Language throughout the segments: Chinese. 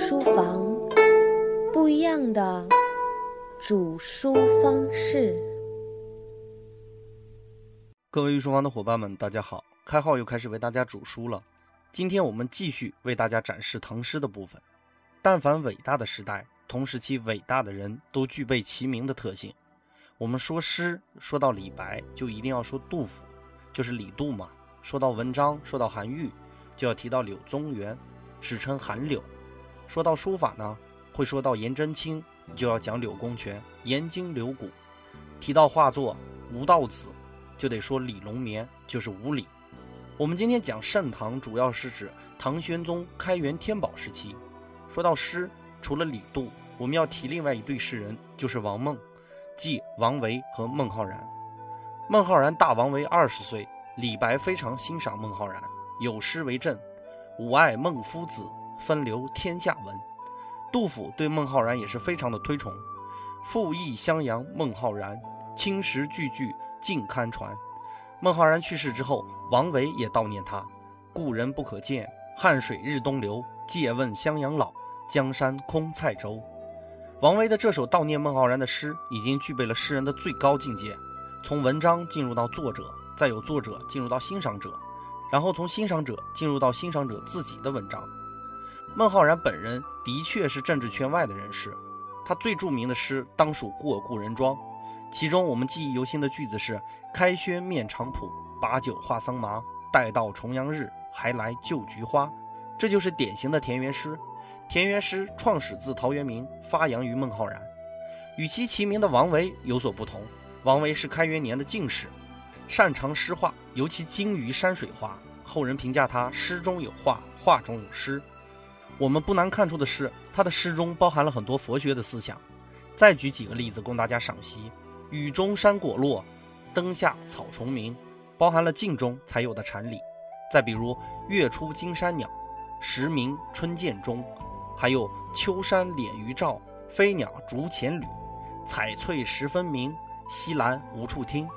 书房，不一样的煮书方式。各位御书房的伙伴们，大家好！开号又开始为大家煮书了。今天我们继续为大家展示唐诗的部分。但凡伟大的时代，同时期伟大的人都具备齐名的特性。我们说诗，说到李白，就一定要说杜甫，就是李杜嘛。说到文章，说到韩愈，就要提到柳宗元，史称韩柳。说到书法呢，会说到颜真卿，就要讲柳公权，颜经柳骨。提到画作，吴道子，就得说李龙眠，就是吴李。我们今天讲盛唐，主要是指唐玄宗开元天宝时期。说到诗，除了李杜，我们要提另外一对诗人，就是王孟，即王维和孟浩然。孟浩然大王维二十岁。李白非常欣赏孟浩然，有诗为证：“吾爱孟夫子，风流天下闻。”杜甫对孟浩然也是非常的推崇，“赋意襄阳孟浩然，青石句句尽堪传。”孟浩然去世之后，王维也悼念他：“故人不可见，汉水日东流。借问襄阳老，江山空蔡州。”王维的这首悼念孟浩然的诗，已经具备了诗人的最高境界，从文章进入到作者。再由作者进入到欣赏者，然后从欣赏者进入到欣赏者自己的文章。孟浩然本人的确是政治圈外的人士，他最著名的诗当属《过故人庄》，其中我们记忆犹新的句子是“开轩面场圃，把酒话桑麻。待到重阳日，还来就菊花。”这就是典型的田园诗。田园诗创始自陶渊明，发扬于孟浩然。与其齐名的王维有所不同，王维是开元年的进士。擅长诗画，尤其精于山水画。后人评价他诗中有画，画中有诗。我们不难看出的是，他的诗中包含了很多佛学的思想。再举几个例子供大家赏析：雨中山果落，灯下草虫鸣，包含了静中才有的禅理。再比如月出惊山鸟，时鸣春涧中，还有秋山敛鱼照，飞鸟逐前旅，彩翠十分明，西兰无处听。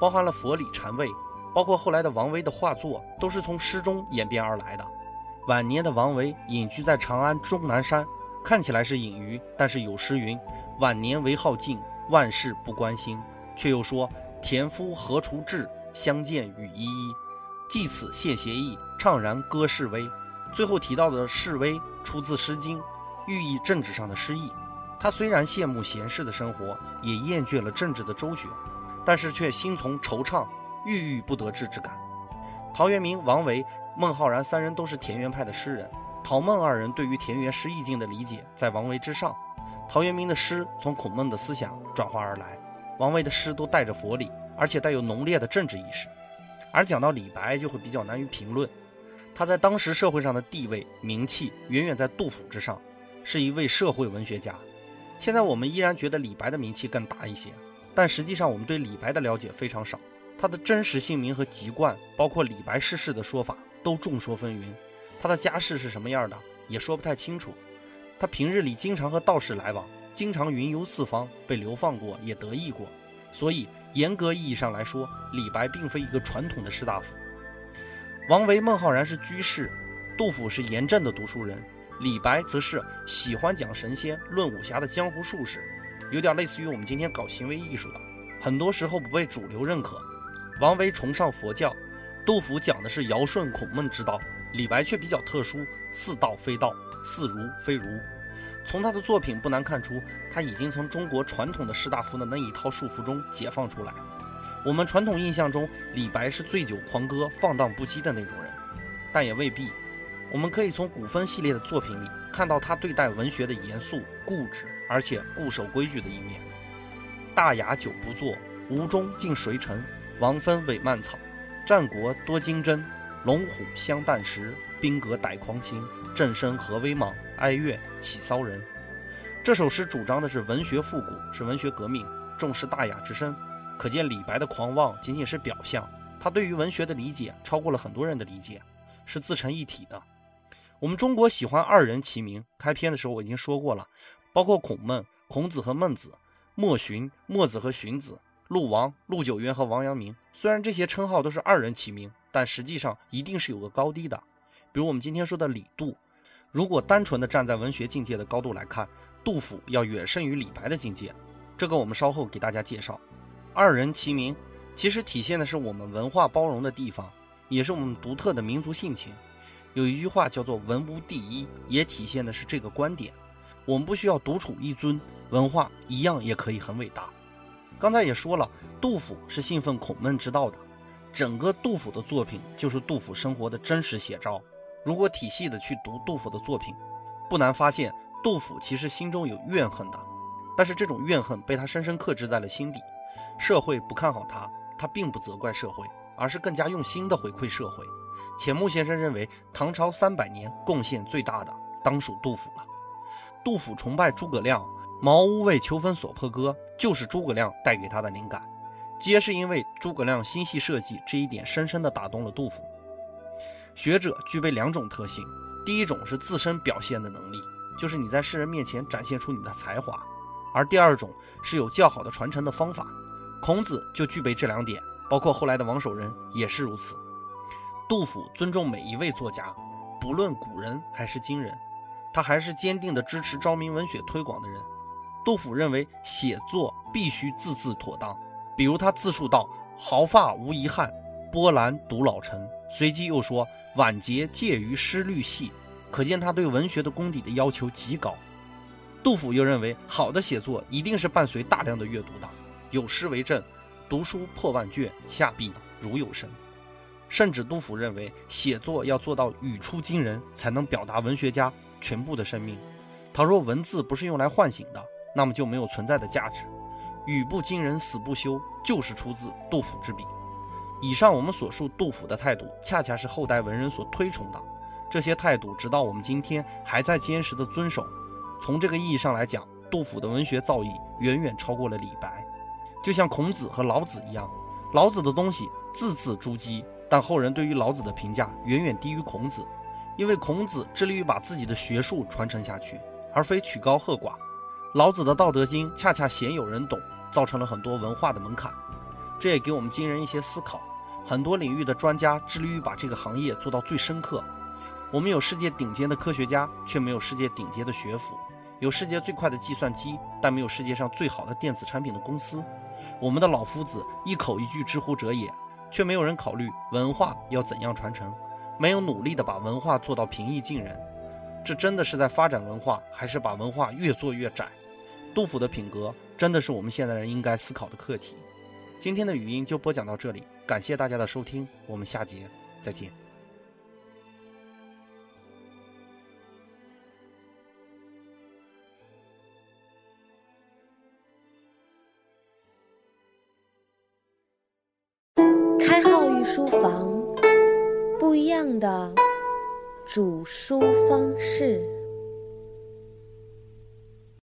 包含了佛理禅味，包括后来的王维的画作，都是从诗中演变而来的。晚年的王维隐居在长安终南山，看起来是隐于，但是有诗云：“晚年唯好静，万事不关心。”却又说：“田夫何处至？相见语依依。”寄此谢协意，怅然歌示威。最后提到的示威出自《诗经》，寓意政治上的失意。他虽然羡慕闲适的生活，也厌倦了政治的周旋。但是却心从惆怅、郁郁不得志之感。陶渊明、王维、孟浩然三人都是田园派的诗人。陶孟二人对于田园诗意境的理解在王维之上。陶渊明的诗从孔孟的思想转化而来，王维的诗都带着佛理，而且带有浓烈的政治意识。而讲到李白，就会比较难于评论。他在当时社会上的地位、名气远远在杜甫之上，是一位社会文学家。现在我们依然觉得李白的名气更大一些。但实际上，我们对李白的了解非常少，他的真实姓名和籍贯，包括李白逝世的说法，都众说纷纭。他的家世是什么样的，也说不太清楚。他平日里经常和道士来往，经常云游四方，被流放过，也得意过。所以，严格意义上来说，李白并非一个传统的士大夫。王维、孟浩然是居士，杜甫是严正的读书人，李白则是喜欢讲神仙、论武侠的江湖术士。有点类似于我们今天搞行为艺术的，很多时候不被主流认可。王维崇尚佛教，杜甫讲的是尧舜孔孟之道，李白却比较特殊，似道非道，似儒非儒。从他的作品不难看出，他已经从中国传统的士大夫的那一套束缚中解放出来。我们传统印象中，李白是醉酒狂歌、放荡不羁的那种人，但也未必。我们可以从古风系列的作品里看到他对待文学的严肃、固执，而且固守规矩的一面。大雅久不作，吴中尽谁臣？王芬伪蔓草，战国多金针。龙虎相旦时，兵革逮狂禽。正声何威莽？哀乐起骚人。这首诗主张的是文学复古，是文学革命，重视大雅之声。可见李白的狂妄仅仅是表象，他对于文学的理解超过了很多人的理解，是自成一体的。我们中国喜欢二人齐名。开篇的时候我已经说过了，包括孔孟、孔子和孟子，墨荀、墨子和荀子，陆王、陆九渊和王阳明。虽然这些称号都是二人齐名，但实际上一定是有个高低的。比如我们今天说的李杜，如果单纯的站在文学境界的高度来看，杜甫要远胜于李白的境界。这个我们稍后给大家介绍。二人齐名，其实体现的是我们文化包容的地方，也是我们独特的民族性情。有一句话叫做“文无第一”，也体现的是这个观点。我们不需要独处一尊，文化一样也可以很伟大。刚才也说了，杜甫是信奉孔孟之道的，整个杜甫的作品就是杜甫生活的真实写照。如果体系的去读杜甫的作品，不难发现，杜甫其实心中有怨恨的，但是这种怨恨被他深深克制在了心底。社会不看好他，他并不责怪社会，而是更加用心的回馈社会。钱穆先生认为，唐朝三百年贡献最大的当属杜甫了。杜甫崇拜诸葛亮，“茅屋为秋风所破歌”就是诸葛亮带给他的灵感，皆是因为诸葛亮心细设计这一点，深深的打动了杜甫。学者具备两种特性，第一种是自身表现的能力，就是你在世人面前展现出你的才华；而第二种是有较好的传承的方法。孔子就具备这两点，包括后来的王守仁也是如此。杜甫尊重每一位作家，不论古人还是今人，他还是坚定的支持昭明文学推广的人。杜甫认为写作必须字字妥当，比如他自述道：“毫发无遗憾，波澜独老成。”随即又说。晚节介于诗律细，可见他对文学的功底的要求极高。杜甫又认为，好的写作一定是伴随大量的阅读的，有诗为证，读书破万卷，下笔如有神。甚至杜甫认为，写作要做到语出惊人，才能表达文学家全部的生命。倘若文字不是用来唤醒的，那么就没有存在的价值。语不惊人死不休，就是出自杜甫之笔。以上我们所述杜甫的态度，恰恰是后代文人所推崇的。这些态度，直到我们今天还在坚实的遵守。从这个意义上来讲，杜甫的文学造诣远远超过了李白。就像孔子和老子一样，老子的东西字字珠玑，但后人对于老子的评价远远低于孔子，因为孔子致力于把自己的学术传承下去，而非曲高和寡。老子的《道德经》恰恰鲜有人懂，造成了很多文化的门槛。这也给我们今人一些思考。很多领域的专家致力于把这个行业做到最深刻。我们有世界顶尖的科学家，却没有世界顶尖的学府；有世界最快的计算机，但没有世界上最好的电子产品的公司。我们的老夫子一口一句“知乎者也”，却没有人考虑文化要怎样传承，没有努力的把文化做到平易近人。这真的是在发展文化，还是把文化越做越窄？杜甫的品格，真的是我们现代人应该思考的课题。今天的语音就播讲到这里，感谢大家的收听，我们下节再见。开号御书房，不一样的煮书方式。